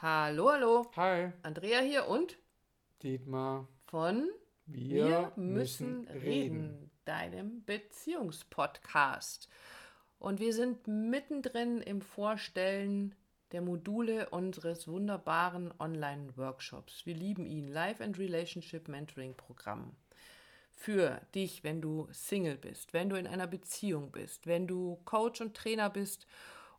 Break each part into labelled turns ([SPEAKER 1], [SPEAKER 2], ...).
[SPEAKER 1] Hallo, hallo.
[SPEAKER 2] Hi,
[SPEAKER 1] Andrea hier und
[SPEAKER 2] Dietmar.
[SPEAKER 1] von
[SPEAKER 2] Wir, müssen, reden.
[SPEAKER 1] deinem Beziehungspodcast. Und wir sind mittendrin im Vorstellen der Module unseres wunderbaren Online-Workshops. Wir lieben ihn, Life and Relationship Mentoring Programm. Für dich, wenn du Single bist, wenn du in einer Beziehung bist, wenn du Coach und Trainer bist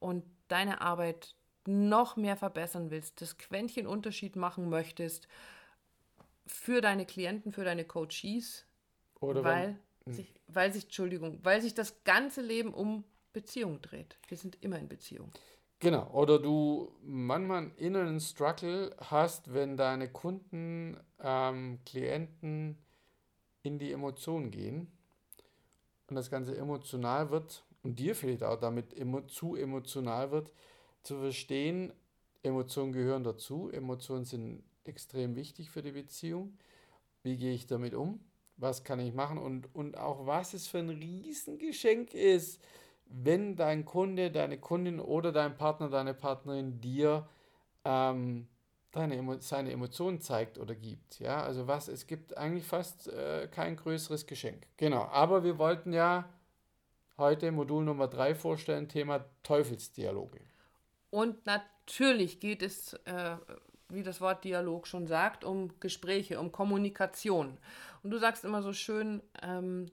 [SPEAKER 1] und deine Arbeit noch mehr verbessern willst, das Quäntchen Unterschied machen möchtest für deine Klienten, für deine Coaches,
[SPEAKER 2] Oder
[SPEAKER 1] weil
[SPEAKER 2] wenn,
[SPEAKER 1] sich, weil sich, Entschuldigung, weil sich das ganze Leben um Beziehung dreht. Wir sind immer in Beziehung.
[SPEAKER 2] genau, oder du manchmal inneren Struggle hast, wenn deine Kunden, ähm, Klienten in die Emotionen gehen und das Ganze emotional wird und dir vielleicht auch damit emo zu emotional wird, zu verstehen, Emotionen gehören dazu, Emotionen sind extrem wichtig für die Beziehung. Wie gehe ich damit um? Was kann ich machen? Und, und auch was es für ein Riesengeschenk ist, wenn dein Kunde, deine Kundin oder dein Partner, deine Partnerin dir ähm, deine seine Emotionen zeigt oder gibt. Ja, also was, es gibt eigentlich fast äh, kein größeres Geschenk. Genau, aber wir wollten ja heute Modul Nummer 3 vorstellen, Thema Teufelsdialoge.
[SPEAKER 1] Und natürlich geht es, äh, wie das Wort Dialog schon sagt, um Gespräche, um Kommunikation. Und du sagst immer so schön, ähm,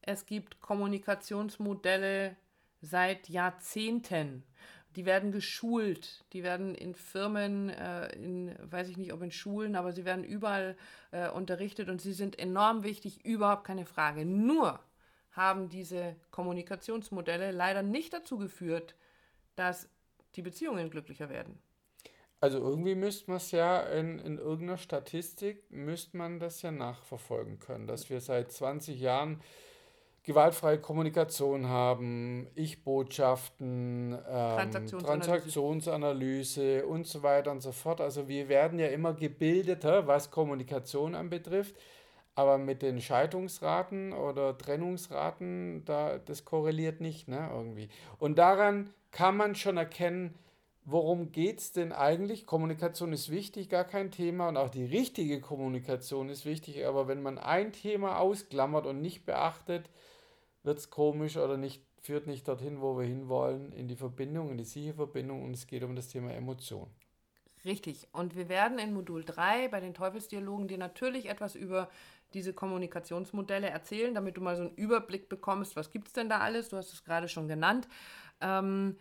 [SPEAKER 1] es gibt Kommunikationsmodelle seit Jahrzehnten. Die werden geschult, die werden in Firmen, äh, in, weiß ich nicht, ob in Schulen, aber sie werden überall äh, unterrichtet und sie sind enorm wichtig, überhaupt keine Frage. Nur haben diese Kommunikationsmodelle leider nicht dazu geführt, dass die Beziehungen glücklicher werden.
[SPEAKER 2] Also irgendwie müsste man es ja in, in irgendeiner Statistik, müsste man das ja nachverfolgen können, dass wir seit 20 Jahren gewaltfreie Kommunikation haben, Ich-Botschaften, ähm,
[SPEAKER 1] Transaktionsanalyse.
[SPEAKER 2] Transaktionsanalyse und so weiter und so fort. Also wir werden ja immer gebildeter, was Kommunikation anbetrifft, aber mit den Scheidungsraten oder Trennungsraten, da, das korreliert nicht, ne, irgendwie. Und daran kann man schon erkennen, worum geht es denn eigentlich? Kommunikation ist wichtig, gar kein Thema. Und auch die richtige Kommunikation ist wichtig. Aber wenn man ein Thema ausklammert und nicht beachtet, wird es komisch oder nicht, führt nicht dorthin, wo wir hinwollen, in die Verbindung, in die sichere Verbindung. Und es geht um das Thema Emotion.
[SPEAKER 1] Richtig. Und wir werden in Modul 3 bei den Teufelsdialogen dir natürlich etwas über diese Kommunikationsmodelle erzählen, damit du mal so einen Überblick bekommst, was gibt es denn da alles? Du hast es gerade schon genannt. Ähm,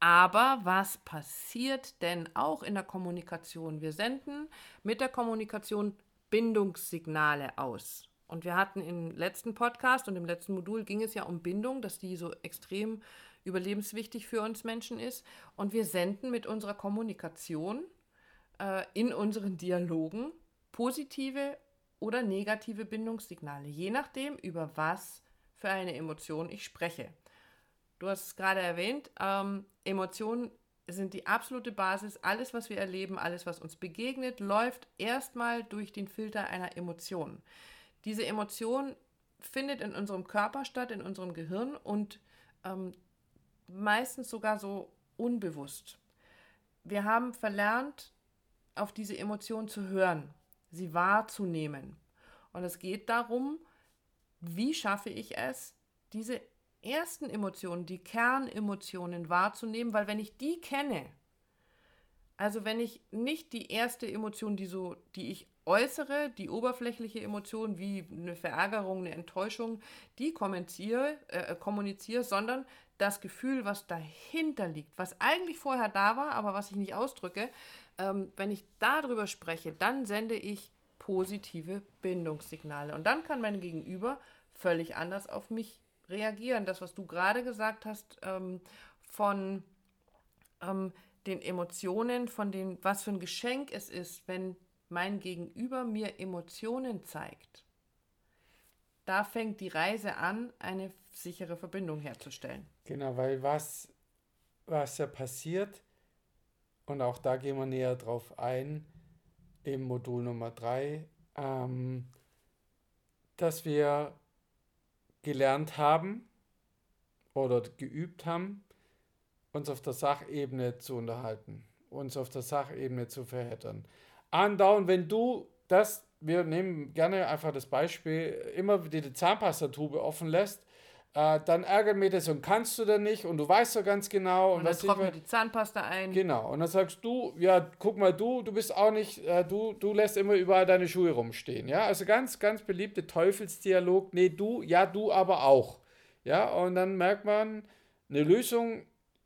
[SPEAKER 1] aber was passiert denn auch in der Kommunikation? Wir senden mit der Kommunikation Bindungssignale aus. Und wir hatten im letzten Podcast und im letzten Modul ging es ja um Bindung, dass die so extrem überlebenswichtig für uns Menschen ist. Und wir senden mit unserer Kommunikation äh, in unseren Dialogen positive oder negative Bindungssignale, je nachdem, über was für eine Emotion ich spreche. Du hast es gerade erwähnt, ähm, Emotionen sind die absolute Basis. Alles, was wir erleben, alles, was uns begegnet, läuft erstmal durch den Filter einer Emotion. Diese Emotion findet in unserem Körper statt, in unserem Gehirn und ähm, meistens sogar so unbewusst. Wir haben verlernt, auf diese Emotion zu hören, sie wahrzunehmen. Und es geht darum, wie schaffe ich es, diese ersten Emotionen, die Kernemotionen wahrzunehmen, weil wenn ich die kenne, also wenn ich nicht die erste Emotion, die so, die ich äußere, die oberflächliche Emotion wie eine Verärgerung, eine Enttäuschung, die kommuniziere, äh, kommuniziere, sondern das Gefühl, was dahinter liegt, was eigentlich vorher da war, aber was ich nicht ausdrücke, ähm, wenn ich darüber spreche, dann sende ich positive Bindungssignale. Und dann kann mein Gegenüber völlig anders auf mich reagieren. Das, was du gerade gesagt hast, ähm, von ähm, den Emotionen, von dem, was für ein Geschenk es ist, wenn mein Gegenüber mir Emotionen zeigt. Da fängt die Reise an, eine sichere Verbindung herzustellen.
[SPEAKER 2] Genau, weil was, was ja passiert, und auch da gehen wir näher drauf ein, im Modul Nummer 3, ähm, dass wir gelernt haben oder geübt haben, uns auf der Sachebene zu unterhalten. uns auf der Sachebene zu verhättern. Andauernd, wenn du das, wir nehmen gerne einfach das Beispiel, immer die Zahnpastatube offen lässt, äh, dann ärgert mich das und kannst du dann nicht und du weißt doch ganz genau.
[SPEAKER 1] Und, und dann trocknet die Zahnpasta ein.
[SPEAKER 2] Genau, und dann sagst du, ja, guck mal, du, du bist auch nicht, äh, du, du lässt immer überall deine Schuhe rumstehen. Ja, also ganz, ganz beliebte Teufelsdialog, nee, du, ja, du aber auch. Ja, und dann merkt man, eine Lösung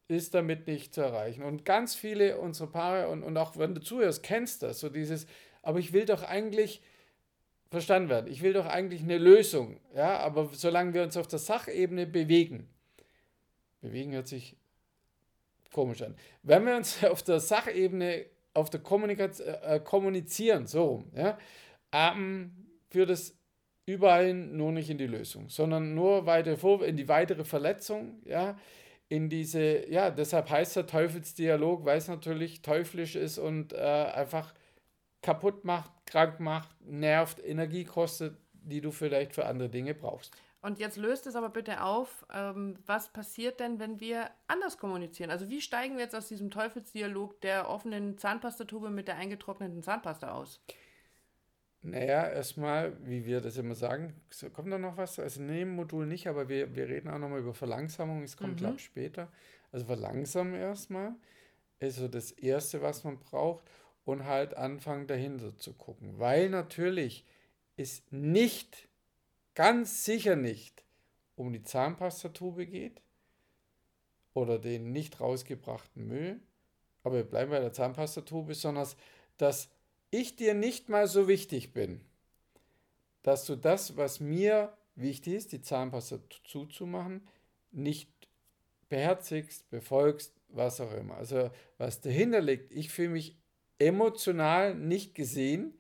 [SPEAKER 2] ist damit nicht zu erreichen. Und ganz viele unserer Paare und, und auch wenn du zuhörst, kennst das, so dieses, aber ich will doch eigentlich verstanden werden. Ich will doch eigentlich eine Lösung, ja, aber solange wir uns auf der Sachebene bewegen, bewegen hört sich komisch an. Wenn wir uns auf der Sachebene, auf der Kommunikation äh, kommunizieren, so rum, ja, ähm, führt es überall nur nicht in die Lösung, sondern nur weiter vor, in die weitere Verletzung, ja, in diese, ja, deshalb heißt der Teufelsdialog, weil es natürlich teuflisch ist und äh, einfach kaputt macht, krank macht, nervt, Energie kostet, die du vielleicht für andere Dinge brauchst.
[SPEAKER 1] Und jetzt löst es aber bitte auf, ähm, was passiert denn, wenn wir anders kommunizieren? Also wie steigen wir jetzt aus diesem Teufelsdialog der offenen Zahnpastatube mit der eingetrockneten Zahnpasta aus?
[SPEAKER 2] Naja, erstmal, wie wir das immer sagen, kommt da noch was? Also dem Modul nicht, aber wir, wir reden auch nochmal über Verlangsamung, es kommt, mhm. glaube ich, später. Also verlangsamen erstmal ist so das Erste, was man braucht und halt anfangen dahinter zu gucken. Weil natürlich es nicht, ganz sicher nicht, um die Zahnpastatube geht oder den nicht rausgebrachten Müll, aber wir bleiben bei der Zahnpastatube, sondern dass ich dir nicht mal so wichtig bin, dass du das, was mir wichtig ist, die Zahnpasta zuzumachen, nicht beherzigst, befolgst, was auch immer. Also was dahinter liegt, ich fühle mich emotional nicht gesehen,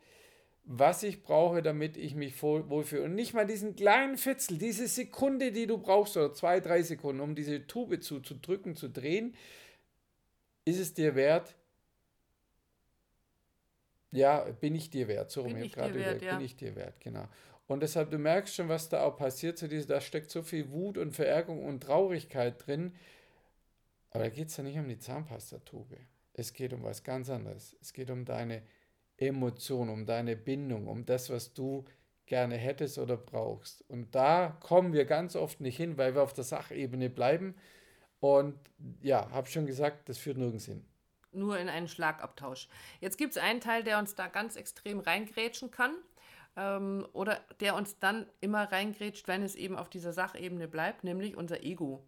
[SPEAKER 2] was ich brauche, damit ich mich wohlfühle. Und nicht mal diesen kleinen Fitzel, diese Sekunde, die du brauchst, oder zwei, drei Sekunden, um diese Tube zu, zu drücken, zu drehen, ist es dir wert? Ja, bin ich dir wert? So rum, ich dir wert, ja. bin ich dir wert, genau. Und deshalb, du merkst schon, was da auch passiert, so diese, da steckt so viel Wut und Verärgerung und Traurigkeit drin. Aber da geht es ja nicht um die Zahnpastatube. Es geht um was ganz anderes. Es geht um deine Emotion, um deine Bindung, um das, was du gerne hättest oder brauchst. Und da kommen wir ganz oft nicht hin, weil wir auf der Sachebene bleiben. Und ja, habe schon gesagt, das führt nirgends hin.
[SPEAKER 1] Nur in einen Schlagabtausch. Jetzt gibt es einen Teil, der uns da ganz extrem reingrätschen kann ähm, oder der uns dann immer reingrätscht, wenn es eben auf dieser Sachebene bleibt, nämlich unser Ego.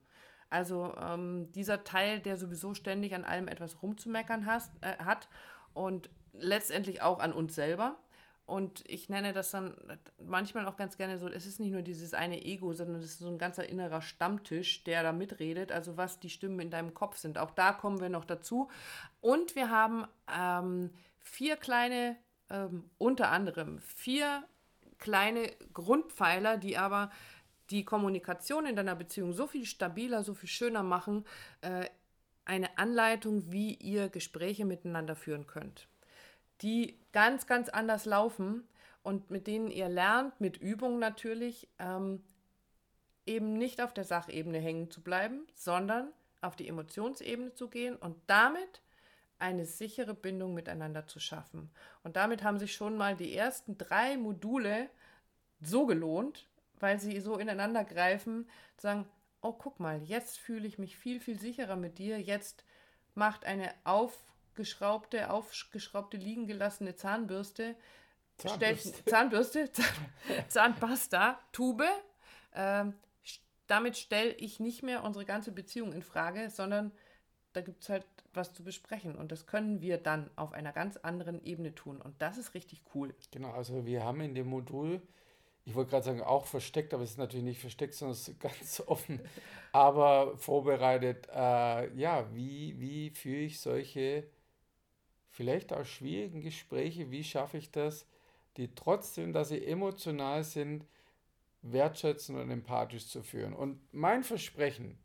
[SPEAKER 1] Also ähm, dieser Teil, der sowieso ständig an allem etwas rumzumeckern hast, äh, hat und letztendlich auch an uns selber. Und ich nenne das dann manchmal auch ganz gerne so, es ist nicht nur dieses eine Ego, sondern es ist so ein ganzer innerer Stammtisch, der da mitredet, also was die Stimmen in deinem Kopf sind. Auch da kommen wir noch dazu. Und wir haben ähm, vier kleine, ähm, unter anderem vier kleine Grundpfeiler, die aber die Kommunikation in deiner Beziehung so viel stabiler, so viel schöner machen, äh, eine Anleitung, wie ihr Gespräche miteinander führen könnt, die ganz, ganz anders laufen und mit denen ihr lernt, mit Übung natürlich, ähm, eben nicht auf der Sachebene hängen zu bleiben, sondern auf die Emotionsebene zu gehen und damit eine sichere Bindung miteinander zu schaffen. Und damit haben sich schon mal die ersten drei Module so gelohnt, weil sie so ineinander greifen, sagen, oh guck mal, jetzt fühle ich mich viel, viel sicherer mit dir, jetzt macht eine aufgeschraubte, aufgeschraubte, liegen gelassene Zahnbürste, Zahnbürste, stellt, Zahnbürste Zahnpasta, Tube, äh, damit stelle ich nicht mehr unsere ganze Beziehung in Frage, sondern da gibt es halt was zu besprechen. Und das können wir dann auf einer ganz anderen Ebene tun. Und das ist richtig cool.
[SPEAKER 2] Genau, also wir haben in dem Modul ich wollte gerade sagen, auch versteckt, aber es ist natürlich nicht versteckt, sondern es ist ganz offen, aber vorbereitet. Äh, ja, wie, wie führe ich solche vielleicht auch schwierigen Gespräche? Wie schaffe ich das, die trotzdem, dass sie emotional sind, wertschätzend und empathisch zu führen? Und mein Versprechen,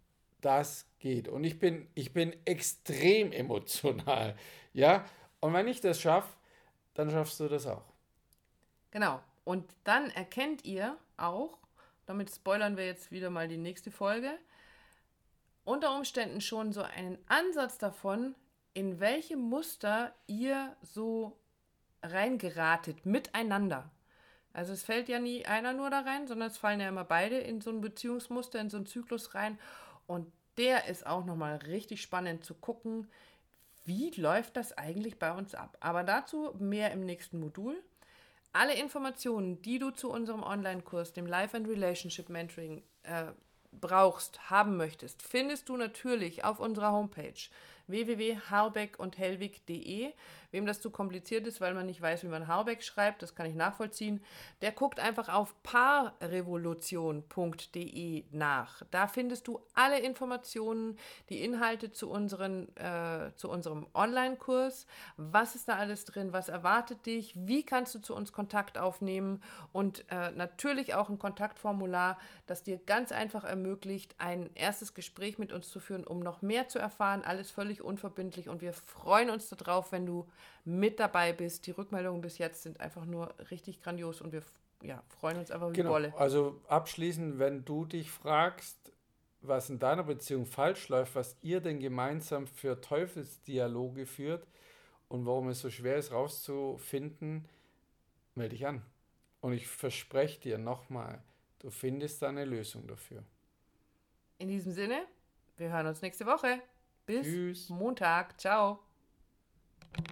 [SPEAKER 2] das geht. Und ich bin, ich bin extrem emotional. Ja, und wenn ich das schaffe, dann schaffst du das auch.
[SPEAKER 1] Genau. Und dann erkennt ihr auch, damit spoilern wir jetzt wieder mal die nächste Folge, unter Umständen schon so einen Ansatz davon, in welche Muster ihr so reingeratet miteinander. Also es fällt ja nie einer nur da rein, sondern es fallen ja immer beide in so ein Beziehungsmuster, in so einen Zyklus rein. Und der ist auch nochmal richtig spannend zu gucken, wie läuft das eigentlich bei uns ab. Aber dazu mehr im nächsten Modul. Alle Informationen, die du zu unserem Online-Kurs, dem Life and Relationship Mentoring, äh, brauchst, haben möchtest, findest du natürlich auf unserer Homepage www.harbeck und hellwig.de. Wem das zu kompliziert ist, weil man nicht weiß, wie man Harbeck schreibt, das kann ich nachvollziehen, der guckt einfach auf paarrevolution.de nach. Da findest du alle Informationen, die Inhalte zu, unseren, äh, zu unserem Online-Kurs. Was ist da alles drin? Was erwartet dich? Wie kannst du zu uns Kontakt aufnehmen? Und äh, natürlich auch ein Kontaktformular, das dir ganz einfach ermöglicht, ein erstes Gespräch mit uns zu führen, um noch mehr zu erfahren. Alles völlig unverbindlich und wir freuen uns darauf, wenn du mit dabei bist. Die Rückmeldungen bis jetzt sind einfach nur richtig grandios und wir ja, freuen uns einfach wie
[SPEAKER 2] genau.
[SPEAKER 1] Wolle.
[SPEAKER 2] Also abschließend, wenn du dich fragst, was in deiner Beziehung falsch läuft, was ihr denn gemeinsam für Teufelsdialoge führt und warum es so schwer ist rauszufinden, melde dich an. Und ich verspreche dir nochmal, du findest da eine Lösung dafür.
[SPEAKER 1] In diesem Sinne, wir hören uns nächste Woche. Bis
[SPEAKER 2] Tschüss.
[SPEAKER 1] Montag. Ciao.